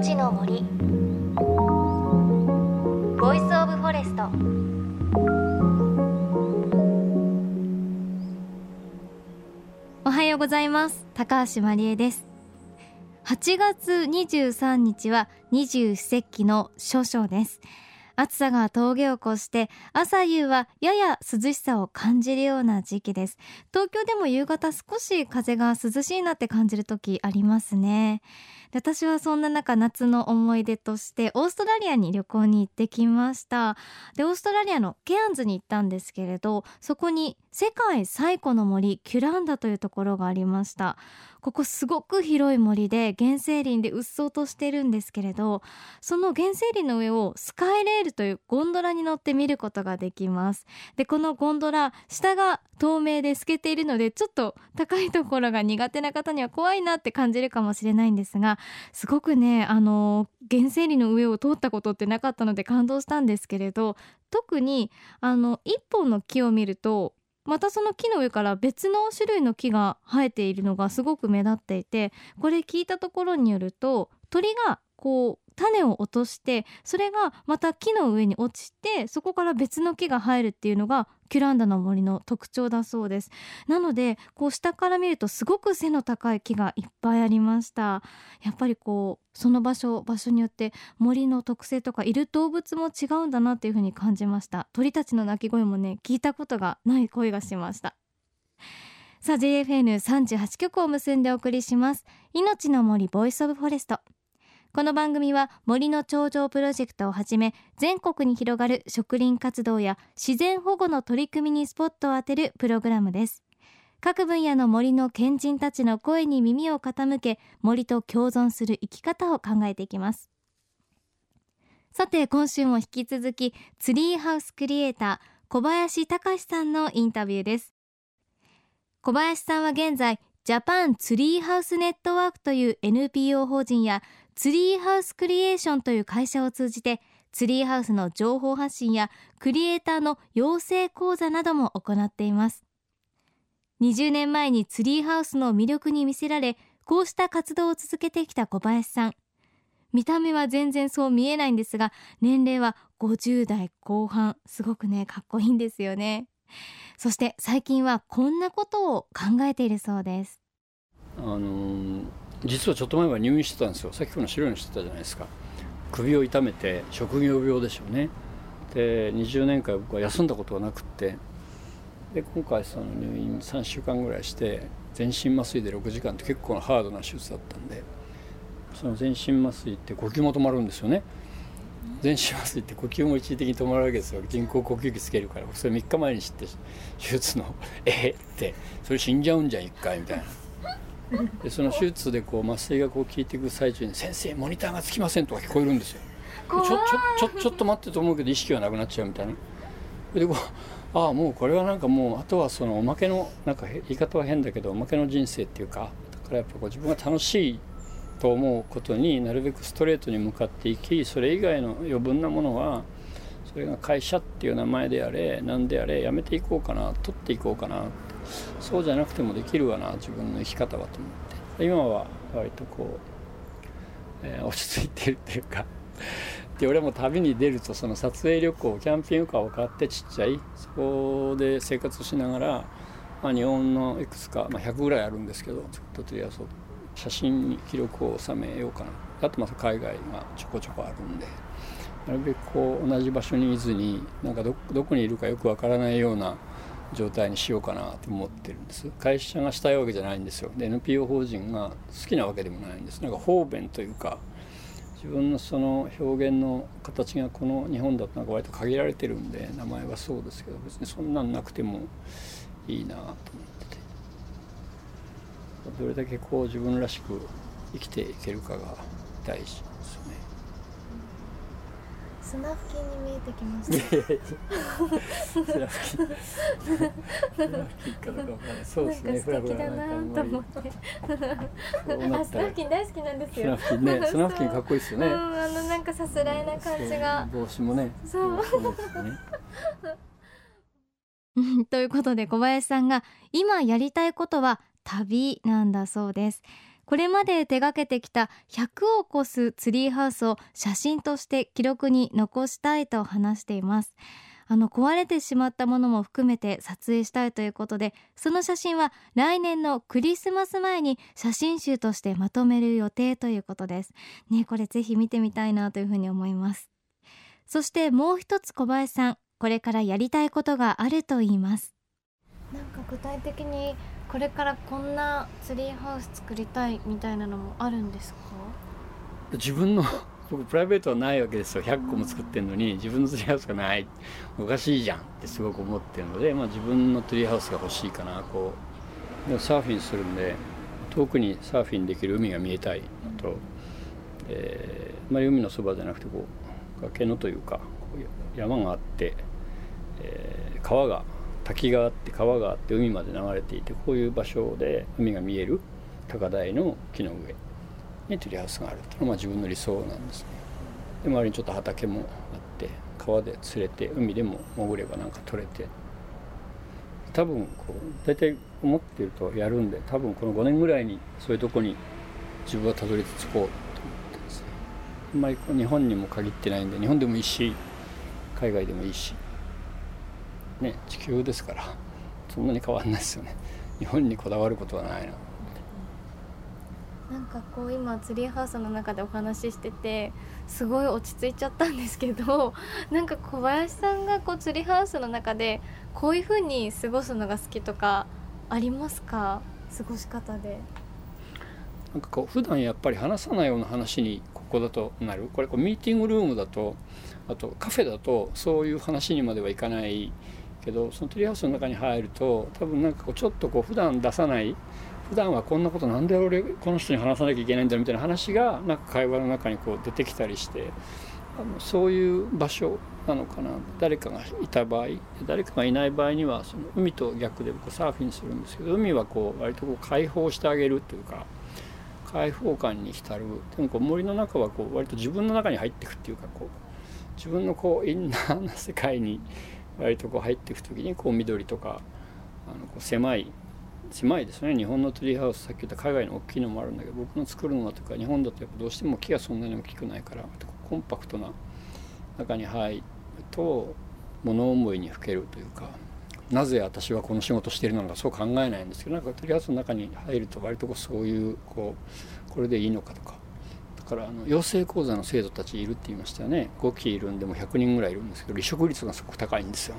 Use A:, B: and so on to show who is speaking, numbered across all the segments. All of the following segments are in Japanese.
A: 命の森。 Voice of Forest。おはようございます。高橋真理恵です。8月23日は二十四節気の処暑です。暑さが峠を越して朝夕はやや涼しさを感じるような時期です。東京でも夕方少し風が涼しいなって感じる時ありますね。私はそんな中夏の思い出としてオーストラリアに旅行に行ってきました。でオーストラリアのケアンズに行ったんですけれどそこに世界最古の森キュランダというところがありました。ここすごく広い森で原生林でうっそうとしてるんですけれどその原生林の上をスカイレールというゴンドラに乗って見ることができます。でこのゴンドラ下が透明で透けているのでちょっと高いところが苦手な方には怖いなって感じるかもしれないんですがすごくねあの原生林の上を通ったことってなかったので感動したんですけれど特にあの一本の木を見るとまたその木の上から別の種類の木が生えているのがすごく目立っていてこれ聞いたところによると鳥がこう種を落としてそれがまた木の上に落ちてそこから別の木が生えるっていうのがキュランダの森の特徴だそうです。なのでこう下から見るとすごく背の高い木がいっぱいありました。やっぱりこうその場所場所によって森の特性とかいる動物も違うんだなっていう風に感じました。鳥たちの鳴き声もね聞いたことがない声がしました。さあ JFN38 曲を結んでお送りします。命の森 Voice of Forest。この番組は森の頂上プロジェクトをはじめ全国に広がる植林活動や自然保護の取り組みにスポットを当てるプログラムです。各分野の森の賢人たちの声に耳を傾け森と共存する生き方を考えていきます。さて今週も引き続きツリーハウスクリエイター小林隆さんのインタビューです。小林さんは現在ジャパンツリーハウスネットワークという NPO 法人やツリーハウスクリエーションという会社を通じてツリーハウスの情報発信やクリエイターの養成講座なども行っています。20年前にツリーハウスの魅力に魅せられこうした活動を続けてきた小林さん。見た目は全然そう見えないんですが年齢は50代後半。すごくねかっこいいんですよね。そして最近はこんなことを考えているそうです。
B: あのー実はちょっと前は入院してたんですよ。さっきこの白いのしてたじゃないですか。首を痛めて職業病でしょうね。で20年間僕は休んだことがなくって。で今回その入院3週間ぐらいして全身麻酔で6時間って結構ハードな手術だったんでその全身麻酔って呼吸も止まるんですよね。全身麻酔って呼吸も一時的に止まるわけですよ。人工呼吸器つけるからそれ3日前に知って手術の「えっ?」って。それ死んじゃうんじゃん1回みたいな。でその手術でこう麻酔がこう効いていく最中に「先生モニターがつきません」とか聞こえるんですよ。ちょちょちょちょっと待ってと思うけど意識がなくなっちゃうみたいな。でこうああもうこれはなんかもうあとはそのおまけのなんか言い方は変だけどおまけの人生っていうかだからやっぱこう自分が楽しいと思うことになるべくストレートに向かっていきそれ以外の余分なものはそれが会社っていう名前であれ何であれやめていこうかな取っていこうかなそうじゃなくてもできるわな自分の生き方はと思って。今は割とこう、えー、落ち着いてるっていうか。で俺も旅に出るとその撮影旅行キャンピングカーを買ってちっちゃいそこで生活しながら、まあ、日本のいくつか、まあ、100ぐらいあるんですけどちょっととりあえず写真に記録を収めようかな。あとまた海外がちょこちょこあるんで。なるべくこう同じ場所にいずになんかどこにいるかよくわからないような状態にしようかなと思ってるんです。会社がしたいわけじゃないんですよ。で NPO 法人が好きなわけでもないんです。なんか方便というか自分のその表現の形がこの日本だとなんか割と限られてるんで名前はそうですけど別にそんなんなくてもいいなと思ってて。どれだけこう自分らしく生きていけるかが大事。
A: 砂付近に見えてきました。砂付近
B: かどうかわからない。そうですね。
A: 素敵だなと思って。あ砂付近大好きなんですよ。
B: 砂付近ね。砂付近かっこいいですよね、うん、
A: あのなんかさすらいな感じが。
B: 帽子もね。
A: そう。ということで小林さんが今やりたいことは旅なんだそうですこれまで手掛けてきた100を超すツリーハウスを写真として記録に残したいと話しています。あの壊れてしまったものも含めて撮影したいということでその写真は来年のクリスマス前に写真集としてまとめる予定ということです。ねこれぜひ見てみたいなというふうに思います。そしてもう一つ小林さんこれからやりたいことがあると言います。
C: なんか具体的にこれからこんなツリーハウス作りたいみたいなのもあるんですか？
B: 自分の 僕プライベートはないわけですよ。100個も作ってるのに自分のツリーハウスがない。おかしいじゃんってすごく思ってるので、まあ、自分のツリーハウスが欲しいかなこう。でもサーフィンするんで遠くにサーフィンできる海が見えたいのと、えー、まあ、海のそばじゃなくてこう崖のというか山があって、えー、川が滝があって川があって海まで流れていてこういう場所で海が見える高台の木の上にツリーハウスがあるというのが自分の理想なんですね。で周りにちょっと畑もあって川で釣れて海でも潜ればなんか取れて。多分こう大体思ってるとやるんで多分この5年ぐらいにそういうとこに自分はたどり着こうと思ってですね。あんまりこう日本にも限ってないんで日本でもいいし海外でもいいしね地球ですからそんなに変わんないですよね。日本にこだわることはないな。
C: なんかこう今ツリーハウスの中でお話ししててすごい落ち着いちゃったんですけど なんか小林さんがこうツリーハウスの中でこういう風に過ごすのが好きとかありますか？過ごし方で。
B: なんかこう普段やっぱり話さないような話にここだとなる。これこうミーティングルームだとあとカフェだとそういう話にまではいかないけどそのツリーハウスの中に入ると多分なんかこうちょっとこう普段出さない普段はこんなことなんで俺この人に話さなきゃいけないんだみたいな話がなんか会話の中にこう出てきたりしてあのそういう場所なのかな。誰かがいた場合誰かがいない場合にはその海と逆で僕サーフィンするんですけど海はこう割とこう解放してあげるというか開放感に浸る。でもこう森の中はこう割と自分の中に入っていくっていうかこう自分のこうインナーな世界に割とこう入っていく時にこう緑とかあのこう狭い狭いですね。日本のツリーハウスさっき言った海外の大きいのもあるんだけど僕の作るのはとか日本だとやっぱどうしても木がそんなに大きくないからコンパクトな中に入ると物思いにふけるというかなぜ私はこの仕事してるのかそう考えないんですけどなんかツリーハウスの中に入ると割とこうそういうこうこれでいいのかとかからあの養成講座の生徒たちいるって言いましたよね。5期いるんでも100人ぐらいいるんですけど離職率がすごく高いんですよ。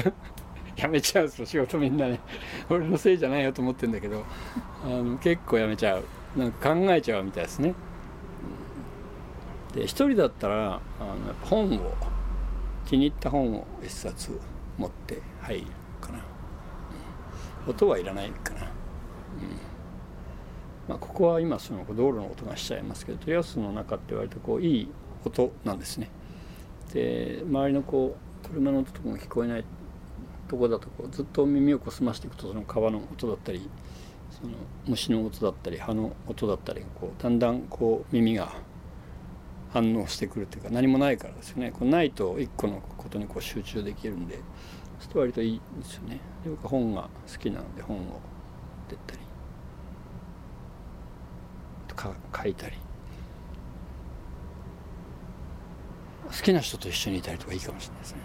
B: やめちゃうぞ仕事みんなね。俺のせいじゃないよと思ってるんだけどあの結構やめちゃう。なんか考えちゃうみたいですね。で一人だったらあのやっぱ本を気に入った本を一冊持って入るかな、音はいらないかな、まあ、ここは今その道路の音がしちゃいますけどトリアスの中って割とこういい音なんですね。で周りのこう車の音とかも聞こえないとこだとこうずっと耳をこすましていくとその川の音だったりその虫の音だったり葉の音だったりこうだんだんこう耳が反応してくるというか何もないからですよね。こうないと一個のことにこう集中できるんでそうすると割といいんですよね。で僕は本が好きなので本を出たりとか書いたり。好きな人と一緒にいたりとかいいかもしれないですね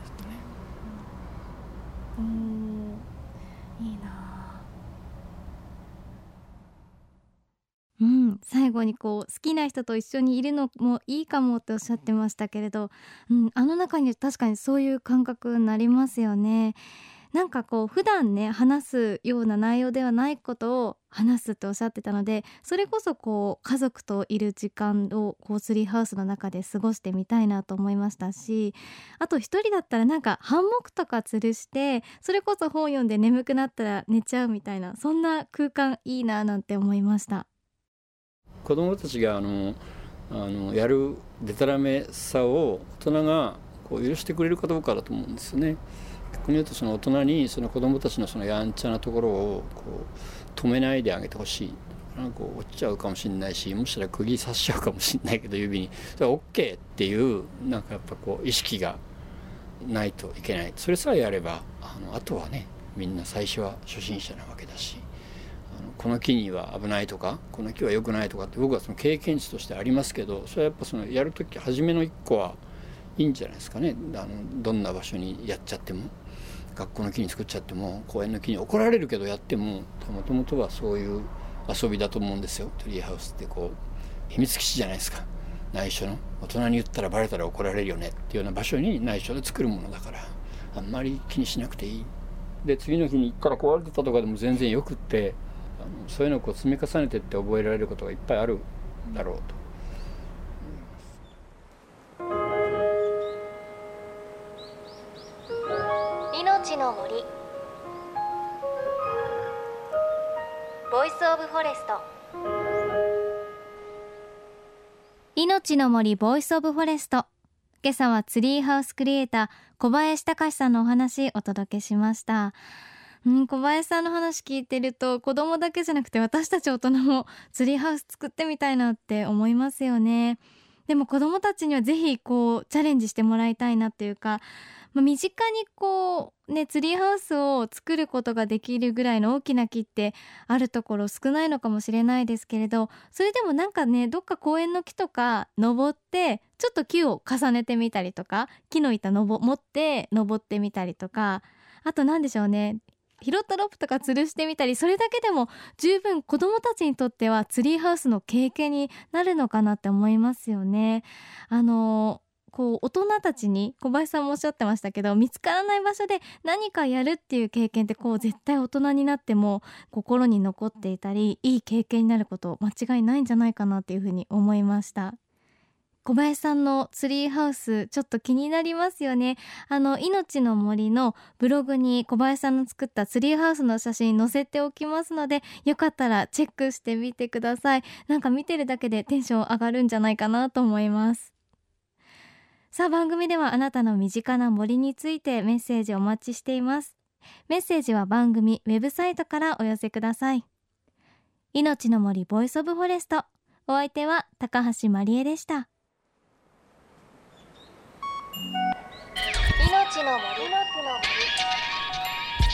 C: うん。いいな。
A: うん。最後にこう好きな人と一緒にいるのもいいかもっておっしゃってましたけれど、うん、あの中に確かにそういう感覚になりますよね。なんかこう普段ね話すような内容ではないことを話すっておっしゃってたのでそれこそこう家族といる時間をこうツリーハウスの中で過ごしてみたいなと思いましたしあと一人だったらなんかハンモックとか吊るしてそれこそ本読んで眠くなったら寝ちゃうみたいなそんな空間いいななんて思いました
B: 子供たちがあのあのやるでたらめさを大人がこう許してくれるかどうかだと思うんですよね。逆に言うとその大人にその子どもたちのそのやんちゃなところをこう止めないであげてほしい。なんか落ちちゃうかもしれないしもしかしたら釘刺しちゃうかもしれないけど指に。それは OK っていうなんかやっぱこう意識がないといけない。それさえやればあのあとはねみんな最初は初心者なわけだしあのこの木には危ないとかこの木は良くないとかって僕はその経験値としてありますけどそれはやっぱそのやる時初めの一個はいいんじゃないですかね。あのどんな場所にやっちゃっても。学校の木に作っちゃっても公園の木に怒られるけどやってももともとはそういう遊びだと思うんですよ。トリーハウスってこう秘密基地じゃないですか。内緒の。大人に言ったらバレたら怒られるよねっていうような場所に内緒で作るものだから。あんまり気にしなくていい。で次の日にから壊れてたとかでも全然よくってあのそういうのをこう積み重ねてって覚えられることがいっぱいあるだろうと。
A: の森。 Voice of Forest。命の森 Voice of Forest。今朝はツリーハウスクリエイター小林隆さんのお話お届けしました。うん小林さんの話聞いてると子供だけじゃなくて私たち大人もツリーハウス作ってみたいなって思いますよね。でも子供たちにはぜひこうチャレンジしてもらいたいなっていうか、まあ、身近にこうねツリーハウスを作ることができるぐらいの大きな木ってあるところ少ないのかもしれないですけれどそれでもなんかねどっか公園の木とか登ってちょっと木を重ねてみたりとか木の板のぼ持って登ってみたりとかあと何でしょうね拾ったロープとか吊るしてみたりそれだけでも十分子どもたちにとってはツリーハウスの経験になるのかなって思いますよね。あのこう大人たちに小林さんもおっしゃってましたけど見つからない場所で何かやるっていう経験ってこう絶対大人になっても心に残っていたりいい経験になること間違いないんじゃないかなっていうふうに思いました小林さんのツリーハウスちょっと気になりますよね。あの命の森のブログに小林さんの作ったツリーハウスの写真載せておきますのでよかったらチェックしてみてください。なんか見てるだけでテンション上がるんじゃないかなと思います。さあ番組ではあなたの身近な森についてメッセージお待ちしています。メッセージは番組ウェブサイトからお寄せください。命の森 Voice of Forest。お相手は高橋真理恵でした。の森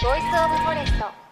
A: Voice of Forest。